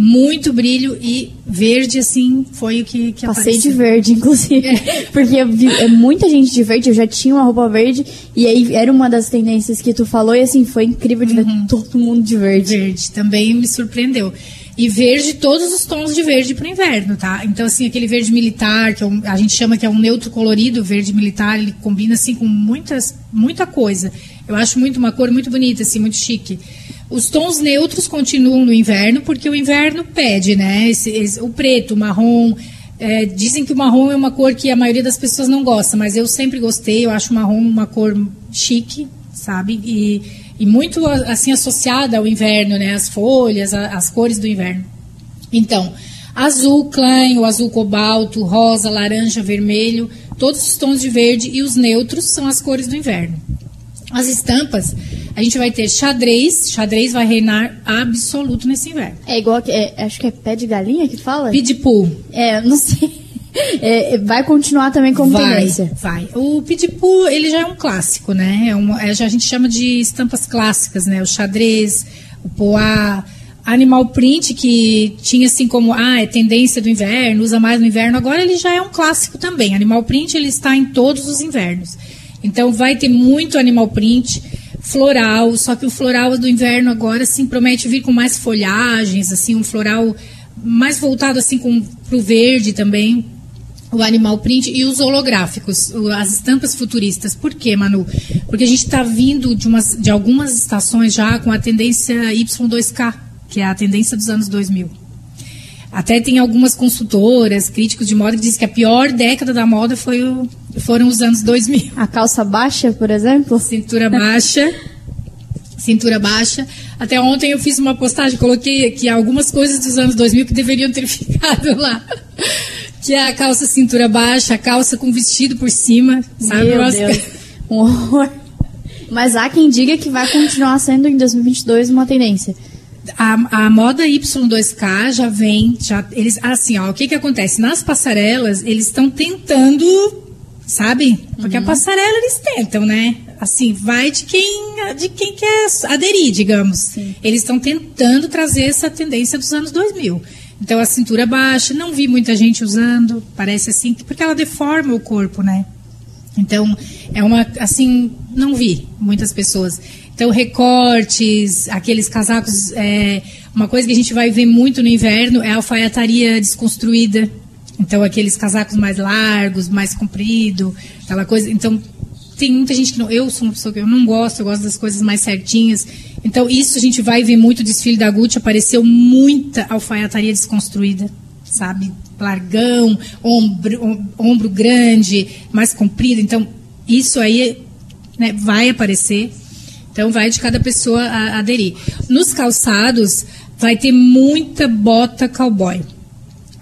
Muito brilho e verde, assim, foi o que, que Passei apareceu. de verde, inclusive. Porque eu vi é, muita gente de verde, eu já tinha uma roupa verde. E aí era uma das tendências que tu falou. E assim, foi incrível de ver todo mundo de verde. Verde, também me surpreendeu. E verde, todos os tons de verde para o inverno, tá? Então, assim, aquele verde militar, que é um- a gente chama que é um neutro colorido, verde militar, ele combina, assim, com muitas, muita coisa. Eu acho muito uma cor muito bonita, assim, muito chique. Os tons neutros continuam no inverno, porque o inverno pede, né? Esse- esse- o preto, o marrom. é, dizem que o marrom é uma cor que a maioria das pessoas não gosta, mas eu sempre gostei. Eu acho o marrom uma cor chique, sabe? E, e muito assim associada ao inverno, né? As folhas, a- as cores do inverno. Então, azul clã, o azul cobalto, rosa, laranja, vermelho, todos os tons de verde e os neutros são as cores do inverno. As estampas, a gente vai ter xadrez, xadrez vai reinar absoluto nesse inverno. É igual, que- é, acho que é pé de galinha que fala? Pidipu. É, não sei. É, é, vai continuar também como vai, tendência. Vai. O Pidipu, ele já é um clássico, né? É uma, é, já a gente chama de estampas clássicas, né? O xadrez, o poá, animal print, que tinha assim como, ah, é tendência do inverno, usa mais no inverno. Agora ele já é um clássico também. Animal print, ele está em todos os invernos. Então vai ter muito animal print floral, só que o floral do inverno agora assim promete vir com mais folhagens, assim um floral mais voltado assim com pro verde também o animal print e os holográficos, as estampas futuristas. Por quê, Manu? Porque a gente está vindo de, umas, de algumas estações já com a tendência Y2K, que é a tendência dos anos 2000. Até tem algumas consultoras, críticos de moda que dizem que a pior década da moda foi o, foram os anos 2000. A calça baixa, por exemplo? Cintura baixa. cintura baixa. Até ontem eu fiz uma postagem, coloquei aqui algumas coisas dos anos 2000 que deveriam ter ficado lá. Que é a calça cintura baixa, a calça com vestido por cima, sabe? Meu Deus. Um horror. Mas há quem diga que vai continuar sendo em 2022 uma tendência. A, a moda Y2K já vem, já eles assim, ó, o que que acontece? Nas passarelas, eles estão tentando, sabe? Porque a passarela eles tentam, né? Assim, vai de quem de quem quer aderir, digamos. Eles estão tentando trazer essa tendência dos anos 2000. Então a cintura baixa, não vi muita gente usando, parece assim, porque ela deforma o corpo, né? Então, é uma, assim, não vi muitas pessoas. Então, recortes, aqueles casacos, é, uma coisa que a gente vai ver muito no inverno é a alfaiataria desconstruída. Então, aqueles casacos mais largos, mais comprido, aquela coisa. Então, tem muita gente que não. Eu sou uma pessoa que eu não gosto, eu gosto das coisas mais certinhas. Então, isso a gente vai ver muito desfile da Gucci. Apareceu muita alfaiataria desconstruída, sabe? Largão, ombro, om- ombro grande, mais comprido. Então, isso aí né, vai aparecer. Então, vai de cada pessoa a- aderir. Nos calçados, vai ter muita bota cowboy.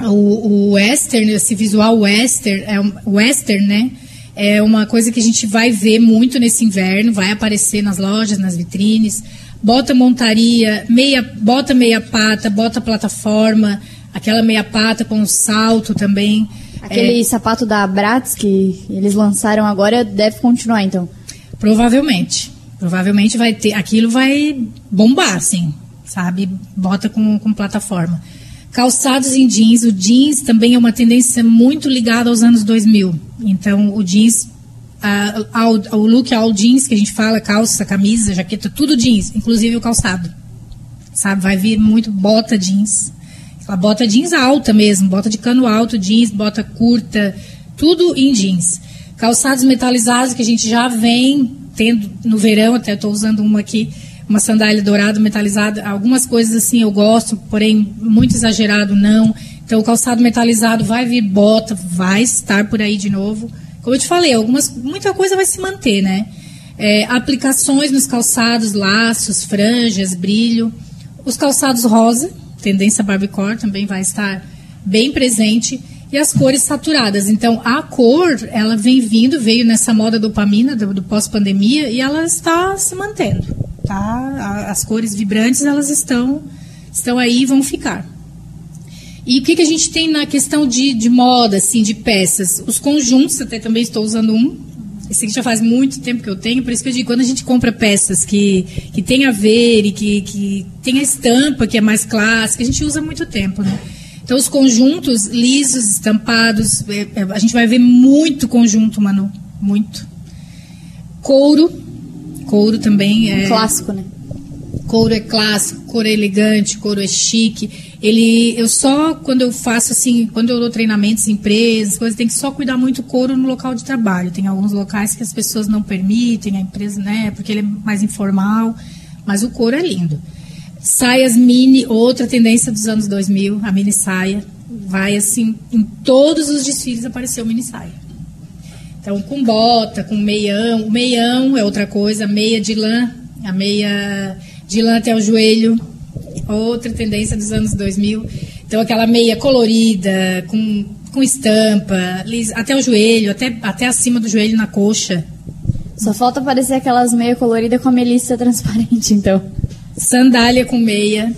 O, o western, esse visual western, é um, western, né? É uma coisa que a gente vai ver muito nesse inverno, vai aparecer nas lojas, nas vitrines. Bota montaria, meia, bota meia pata, bota plataforma, aquela meia pata com salto também. Aquele É, sapato da Bratz que eles lançaram agora deve continuar, então. Provavelmente. Provavelmente vai ter. Aquilo vai bombar, assim, sabe? Bota com, com plataforma. Calçados em jeans. O jeans também é uma tendência muito ligada aos anos 2000. Então, o jeans. a- ao- o look all jeans que a gente fala, calça, camisa, jaqueta, tudo jeans, inclusive o calçado. Sabe? Vai vir muito bota jeans. Aquela bota jeans alta mesmo, bota de cano alto, jeans, bota curta, tudo em jeans. Calçados metalizados que a gente já vem tendo no verão, até estou usando uma aqui, uma sandália dourada metalizada. Algumas coisas assim eu gosto, porém muito exagerado não. Então o calçado metalizado vai vir bota, vai estar por aí de novo. Como eu te falei, algumas, muita coisa vai se manter, né? É, aplicações nos calçados, laços, franjas, brilho. Os calçados rosa, tendência Barbiecore também vai estar bem presente e as cores saturadas. Então, a cor, ela vem vindo, veio nessa moda dopamina do, do pós-pandemia e ela está se mantendo, tá? As cores vibrantes, elas estão, estão aí e vão ficar. E o que, que a gente tem na questão de, de moda, assim, de peças? Os conjuntos, até também estou usando um. Esse aqui já faz muito tempo que eu tenho, por isso que eu digo, quando a gente compra peças que, que tem a ver e que, que tem a estampa, que é mais clássica, a gente usa muito tempo, né? Então, os conjuntos lisos, estampados, é, é, a gente vai ver muito conjunto, Manu. Muito. Couro. Couro também é. Clássico, né? Couro é clássico, couro é elegante, couro é chique. Ele, eu só quando eu faço assim, quando eu dou treinamentos em empresas, coisas, tem que só cuidar muito couro no local de trabalho. Tem alguns locais que as pessoas não permitem, a empresa, né, porque ele é mais informal, mas o couro é lindo. Saias mini, outra tendência dos anos 2000, a mini saia. Vai assim, em todos os desfiles apareceu mini saia. Então, com bota, com meião. O meião é outra coisa, meia de lã, a meia de lã até o joelho, outra tendência dos anos 2000. Então, aquela meia colorida, com, com estampa, até o joelho, até, até acima do joelho na coxa. Só falta aparecer aquelas meia coloridas com a melissa transparente, então. Sandália com meia.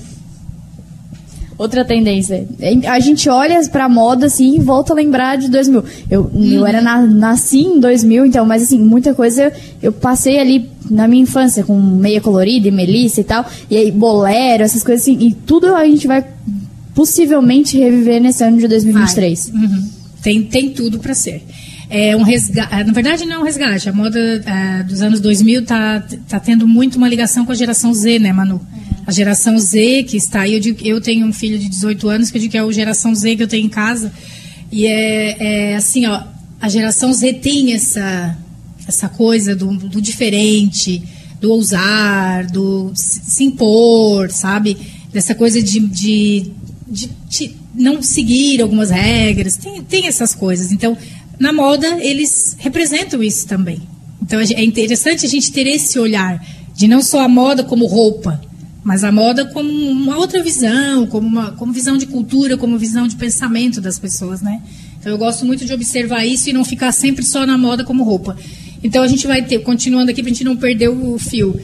Outra tendência. A gente olha pra moda assim e volta a lembrar de 2000. Eu, eu era na, nasci em 2000, então, mas assim, muita coisa eu passei ali na minha infância com meia colorida e melissa e tal. E aí, bolero, essas coisas assim. E tudo a gente vai possivelmente reviver nesse ano de 2023. Uhum. Tem, tem tudo para ser. É um resgate, na verdade não é um resgate, a moda ah, dos anos 2000 tá, tá tendo muito uma ligação com a geração Z, né, Manu? A geração Z que está aí, eu, digo, eu tenho um filho de 18 anos que eu digo que é a geração Z que eu tenho em casa. E é, é assim, ó, a geração Z tem essa, essa coisa do, do diferente, do ousar, do se impor, sabe? Dessa coisa de, de, de, de não seguir algumas regras. Tem, tem essas coisas. Então, na moda, eles representam isso também. Então, é interessante a gente ter esse olhar de não só a moda como roupa, mas a moda como uma outra visão, como uma como visão de cultura, como visão de pensamento das pessoas, né? Então eu gosto muito de observar isso e não ficar sempre só na moda como roupa. Então a gente vai ter, continuando aqui para a gente não perder o fio,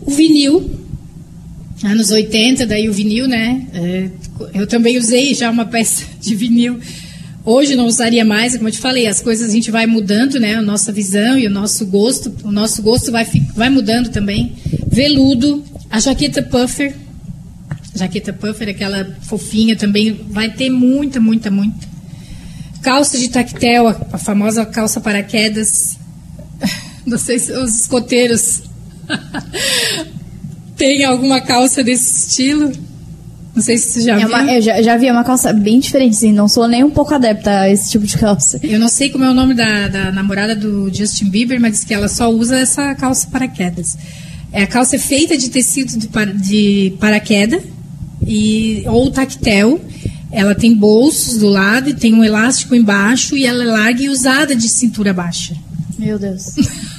o vinil, anos 80, daí o vinil, né? É, eu também usei já uma peça de vinil. Hoje não usaria mais, como eu te falei, as coisas a gente vai mudando, né? A nossa visão e o nosso gosto, o nosso gosto vai, vai mudando também. Veludo, a jaqueta puffer, jaqueta puffer, aquela fofinha também, vai ter muita, muita, muita. Calça de tactel, a, famosa calça paraquedas. Não sei se os escoteiros têm alguma calça desse estilo. Não sei se você já É viu. uma- eu já, já vi é uma calça bem diferente, assim, não sou nem um pouco adepta a esse tipo de calça. Eu não sei como é o nome da, da namorada do Justin Bieber, mas diz que ela só usa essa calça paraquedas. É, a calça é feita de tecido de, para- de paraquedas e, ou tactel. Ela tem bolsos do lado e tem um elástico embaixo e ela é larga e usada de cintura baixa. Meu Deus.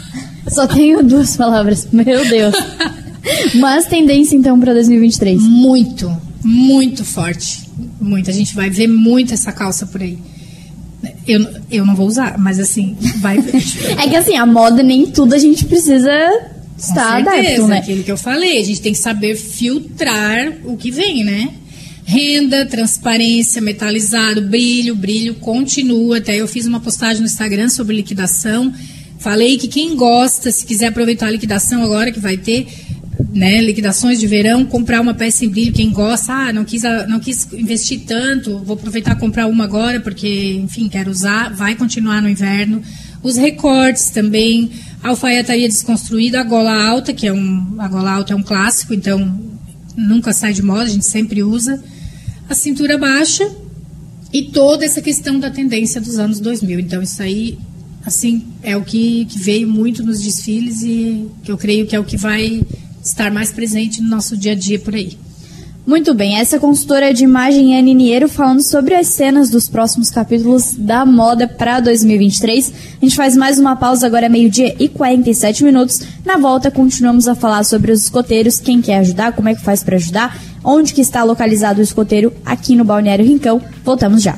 Só tenho duas palavras. Meu Deus. Mas tendência então para 2023. Muito, muito forte. Muito. A gente vai ver muito essa calça por aí. Eu, eu não vou usar, mas assim, vai É que assim, a moda nem tudo a gente precisa estar Com certeza, adepto, né? Aquilo que eu falei, a gente tem que saber filtrar o que vem, né? Renda, transparência, metalizado, brilho, brilho continua. Até eu fiz uma postagem no Instagram sobre liquidação. Falei que quem gosta, se quiser aproveitar a liquidação agora que vai ter, né, liquidações de verão, comprar uma peça em brilho, quem gosta, ah, não quis, não quis investir tanto, vou aproveitar e comprar uma agora porque, enfim, quero usar, vai continuar no inverno. Os recortes também, alfaiataria desconstruída, a gola alta, que é um, a gola alta é um clássico, então nunca sai de moda, a gente sempre usa. A cintura baixa e toda essa questão da tendência dos anos 2000. Então isso aí, assim, é o que, que veio muito nos desfiles e que eu creio que é o que vai estar mais presente no nosso dia a dia por aí. Muito bem, essa consultora de imagem é Niniero falando sobre as cenas dos próximos capítulos da moda para 2023. A gente faz mais uma pausa agora, é meio-dia e 47 minutos. Na volta, continuamos a falar sobre os escoteiros, quem quer ajudar, como é que faz para ajudar. Onde que está localizado o escoteiro aqui no Balneário Rincão? Voltamos já.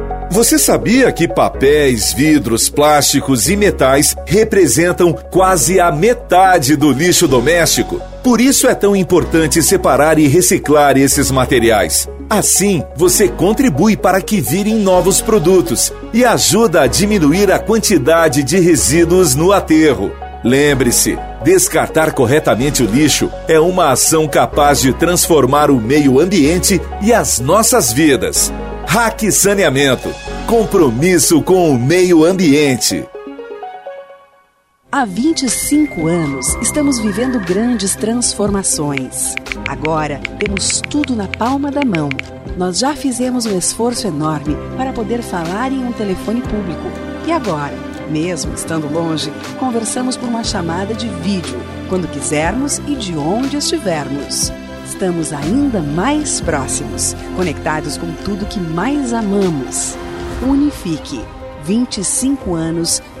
Você sabia que papéis, vidros, plásticos e metais representam quase a metade do lixo doméstico? Por isso é tão importante separar e reciclar esses materiais. Assim, você contribui para que virem novos produtos e ajuda a diminuir a quantidade de resíduos no aterro. Lembre-se, descartar corretamente o lixo é uma ação capaz de transformar o meio ambiente e as nossas vidas. Hack Saneamento. Compromisso com o meio ambiente. Há 25 anos, estamos vivendo grandes transformações. Agora, temos tudo na palma da mão. Nós já fizemos um esforço enorme para poder falar em um telefone público. E agora, mesmo estando longe, conversamos por uma chamada de vídeo, quando quisermos e de onde estivermos. Estamos ainda mais próximos, conectados com tudo que mais amamos. Unifique. 25 anos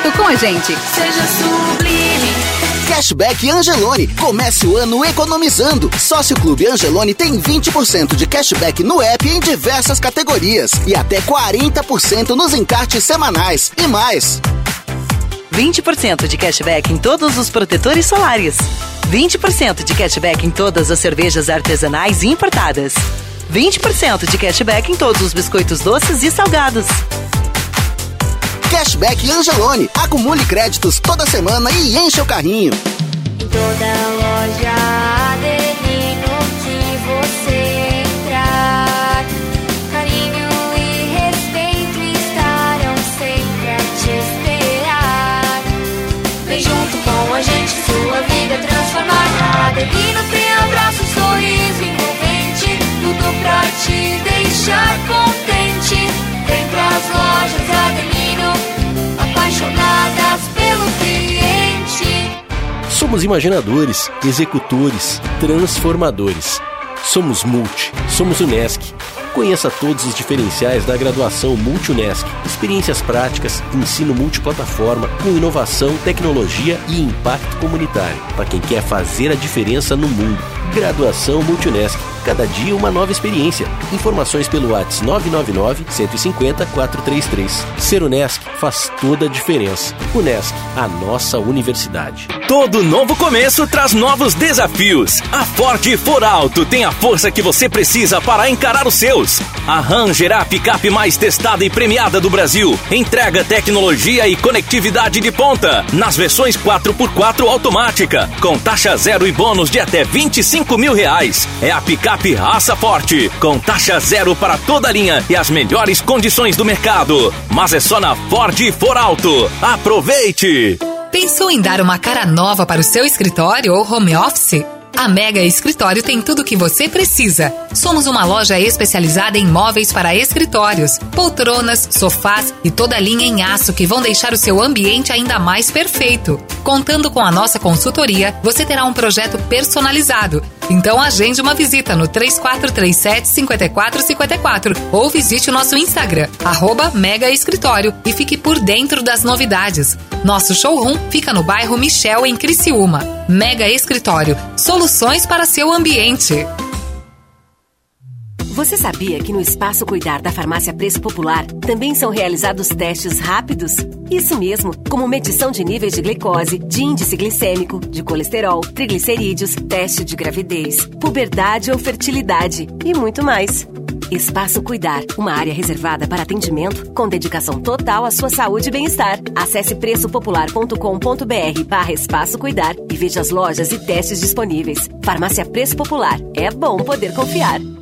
com a gente. Seja sublime. Cashback Angelone. Comece o ano economizando. Sócio Clube Angelone tem 20% de cashback no app em diversas categorias e até 40% nos encartes semanais e mais. 20% de cashback em todos os protetores solares. 20% de cashback em todas as cervejas artesanais e importadas. 20% de cashback em todos os biscoitos doces e salgados. Cashback Angelone. Acumule créditos toda semana e enche o carrinho. Em toda loja Somos imaginadores, executores, transformadores. Somos Multi, somos Unesc. Conheça todos os diferenciais da graduação Multi-Unesc. Experiências práticas, ensino multiplataforma, com inovação, tecnologia e impacto comunitário. Para quem quer fazer a diferença no mundo. Graduação Multi-Unesc. Cada dia uma nova experiência. Informações pelo WhatsApp 999 150 433. Ser Unesc faz toda a diferença. Unesc, a nossa universidade. Todo novo começo traz novos desafios. A Ford For Alto tem a força que você precisa para encarar os seus. A Ranger é a picape mais testada e premiada do Brasil. Entrega tecnologia e conectividade de ponta. Nas versões 4x4 automática. Com taxa zero e bônus de até 25 mil reais. É a picape raça forte. Com taxa zero para toda a linha e as melhores condições do mercado. Mas é só na Ford For Alto. Aproveite! Pensou em dar uma cara nova para o seu escritório ou home office? A Mega Escritório tem tudo o que você precisa. Somos uma loja especializada em móveis para escritórios, poltronas, sofás e toda linha em aço que vão deixar o seu ambiente ainda mais perfeito. Contando com a nossa consultoria, você terá um projeto personalizado. Então agende uma visita no 3437 5454 ou visite o nosso Instagram, arroba Mega Escritório e fique por dentro das novidades. Nosso showroom fica no bairro Michel, em Criciúma. Mega Escritório, soluções para seu ambiente. Você sabia que no Espaço Cuidar da Farmácia Preço Popular também são realizados testes rápidos? Isso mesmo, como medição de níveis de glicose, de índice glicêmico, de colesterol, triglicerídeos, teste de gravidez, puberdade ou fertilidade e muito mais. Espaço Cuidar, uma área reservada para atendimento com dedicação total à sua saúde e bem-estar. Acesse preçopopular.com.br barra Espaço Cuidar e veja as lojas e testes disponíveis. Farmácia Preço Popular. É bom poder confiar.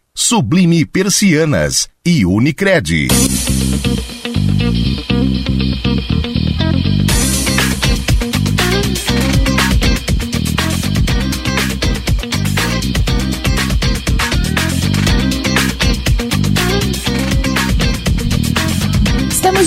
Sublime Persianas e Unicred.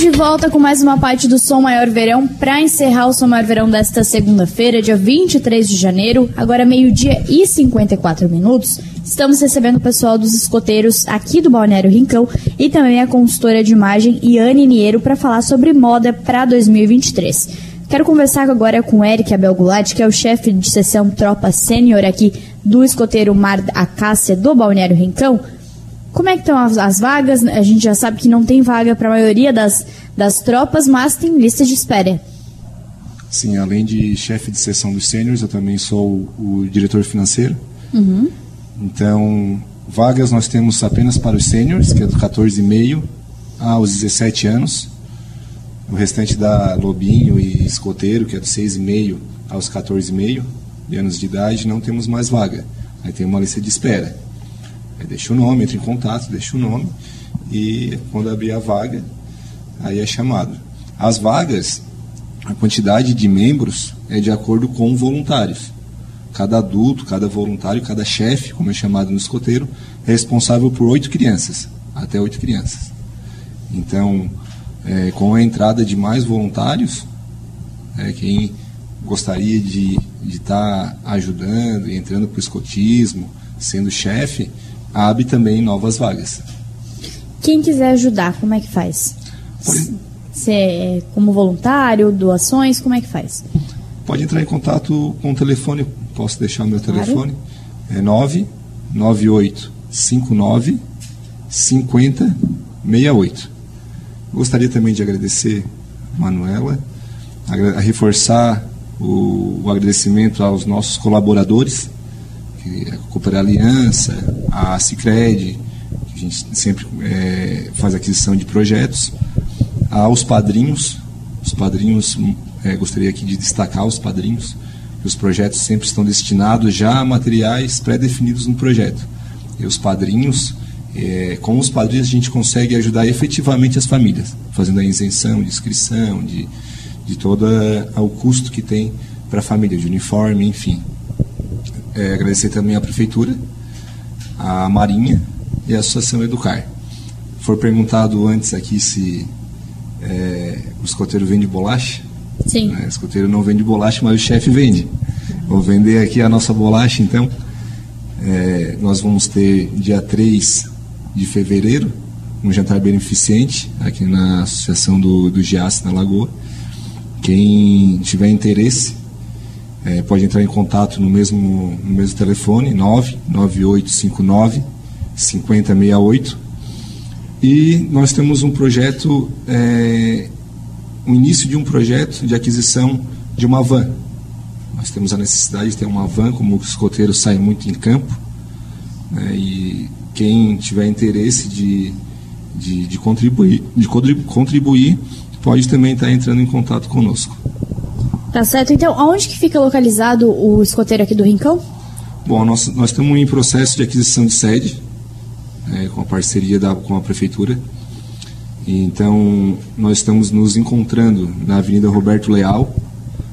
De volta com mais uma parte do Som Maior Verão para encerrar o Som Maior Verão desta segunda-feira, dia 23 de janeiro, agora meio-dia e 54 minutos. Estamos recebendo o pessoal dos escoteiros aqui do Balneário Rincão e também a consultora de imagem Iane Niero para falar sobre moda para 2023. Quero conversar agora com o Eric Abel Goulart, que é o chefe de seção Tropa Sênior aqui do escoteiro Mar Acácia do Balneário Rincão. Como é que estão as, as vagas? A gente já sabe que não tem vaga para a maioria das, das tropas, mas tem lista de espera. Sim, além de chefe de seção dos sêniores, eu também sou o, o diretor financeiro. Uhum. Então, vagas nós temos apenas para os sêniores, que é do 14,5 aos 17 anos. O restante da lobinho e escoteiro, que é do 6,5 aos 14,5 de anos de idade, não temos mais vaga. Aí tem uma lista de espera. Aí deixa o nome, entra em contato, deixa o nome e quando abrir a vaga, aí é chamado. As vagas, a quantidade de membros é de acordo com voluntários. Cada adulto, cada voluntário, cada chefe, como é chamado no escoteiro, é responsável por oito crianças, até oito crianças. Então, é, com a entrada de mais voluntários, é, quem gostaria de estar tá ajudando entrando para o escotismo, sendo chefe, abre também novas vagas. Quem quiser ajudar, como é que faz? Se é como voluntário, doações, como é que faz? Pode entrar em contato com o telefone, posso deixar o meu claro. telefone. É 998 59 50 68. Gostaria também de agradecer a Manuela, a reforçar o, o agradecimento aos nossos colaboradores, que é a Cooper Aliança, a Cicred, que a gente sempre é, faz aquisição de projetos, aos padrinhos, os padrinhos, é, gostaria aqui de destacar os padrinhos, que os projetos sempre estão destinados já a materiais pré-definidos no projeto. E os padrinhos, é, com os padrinhos a gente consegue ajudar efetivamente as famílias, fazendo a isenção de inscrição, de, de todo o custo que tem para a família, de uniforme, enfim. É, agradecer também à Prefeitura, à Marinha e à Associação Educar. For perguntado antes aqui se é, o escoteiro vende bolacha. Sim. Né? O escoteiro não vende bolacha, mas o chefe vende. Vou vender aqui a nossa bolacha, então. É, nós vamos ter dia 3 de fevereiro um jantar beneficente aqui na Associação do, do Giasse na Lagoa. Quem tiver interesse é, pode entrar em contato no mesmo, no mesmo telefone, 99859 5068. E nós temos um projeto, é, o início de um projeto de aquisição de uma van. Nós temos a necessidade de ter uma van, como os escoteiros saem muito em campo. Né, e quem tiver interesse de de, de contribuir, de contribuir, pode também estar entrando em contato conosco. Tá certo. Então, aonde que fica localizado o escoteiro aqui do Rincão? Bom, nós, nós estamos em processo de aquisição de sede, é, com a parceria da, com a prefeitura. Então, nós estamos nos encontrando na Avenida Roberto Leal,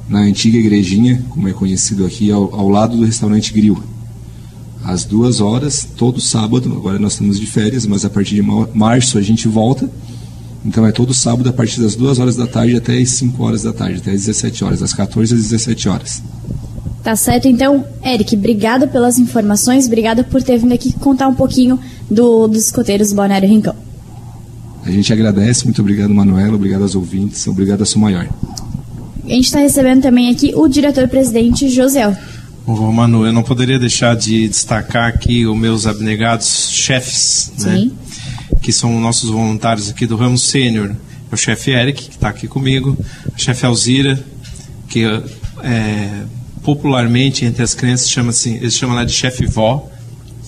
na antiga igrejinha, como é conhecido aqui, ao, ao lado do restaurante Grill às duas horas, todo sábado. Agora nós estamos de férias, mas a partir de março a gente volta. Então é todo sábado a partir das duas horas da tarde até as 5 horas da tarde, até as 17 horas, das 14 às 17 horas. Tá certo, então, Eric, obrigada pelas informações, obrigada por ter vindo aqui contar um pouquinho do, dos escoteiros Balneário Rincão. A gente agradece, muito obrigado, Manuela, obrigado aos ouvintes, obrigado a sua maior. A gente está recebendo também aqui o diretor-presidente José. Ô, Manu, eu não poderia deixar de destacar aqui os meus abnegados chefes, né? Que são nossos voluntários aqui do ramo sênior. É o chefe Eric, que está aqui comigo, a chefe Alzira, que é, popularmente entre as crianças chama-se, eles chamam ela de chefe vó,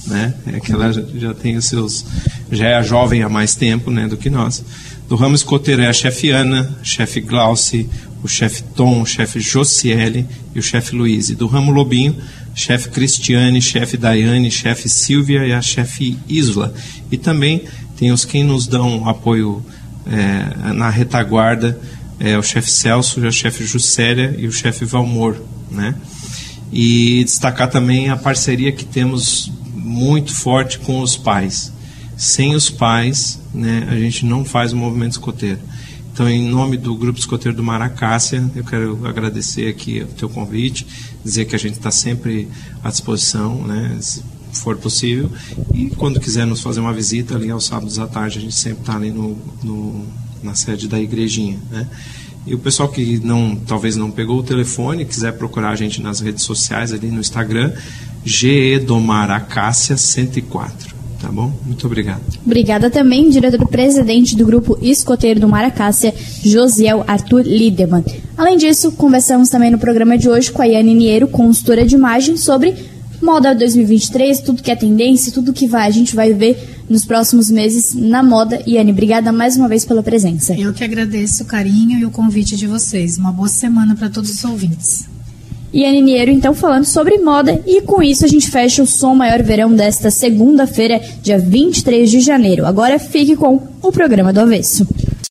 né? É que ela já tem os seus, já é jovem há mais tempo, né, do que nós. Do ramo escoteiro é a chefe Ana, chefe Glauci, o chefe Tom, o chefe Josiele e o chefe Luiz. E do ramo Lobinho, chefe Cristiane, chefe Daiane, chefe Silvia e a chefe Isla. E também tem os que nos dão apoio é, na retaguarda, é, o chefe Celso, o chefe Juscelia e o chefe Valmor. Né? E destacar também a parceria que temos muito forte com os pais. Sem os pais, né, a gente não faz o movimento escoteiro. Então, em nome do Grupo Escoteiro do Maracácia, eu quero agradecer aqui o teu convite, dizer que a gente está sempre à disposição, né, for possível. E quando quiser nos fazer uma visita ali aos sábados à tarde, a gente sempre está ali no, no, na sede da igrejinha, né. E o pessoal que não, talvez não pegou o telefone, quiser procurar a gente nas redes sociais, ali no Instagram, GE do Maracácia 104. Tá bom? Muito obrigado. Obrigada também, diretor-presidente do Grupo Escoteiro do Maracácia, Josiel Arthur Lideman. Além disso, conversamos também no programa de hoje com a Yane Niero, consultora de imagem, sobre moda 2023, tudo que é tendência, tudo que vai, a gente vai ver nos próximos meses na moda. Yane, obrigada mais uma vez pela presença. Eu que agradeço o carinho e o convite de vocês. Uma boa semana para todos os ouvintes e Aniniero, então, falando sobre moda. E com isso a gente fecha o Som Maior Verão desta segunda-feira, dia 23 de janeiro. Agora fique com o programa do Avesso.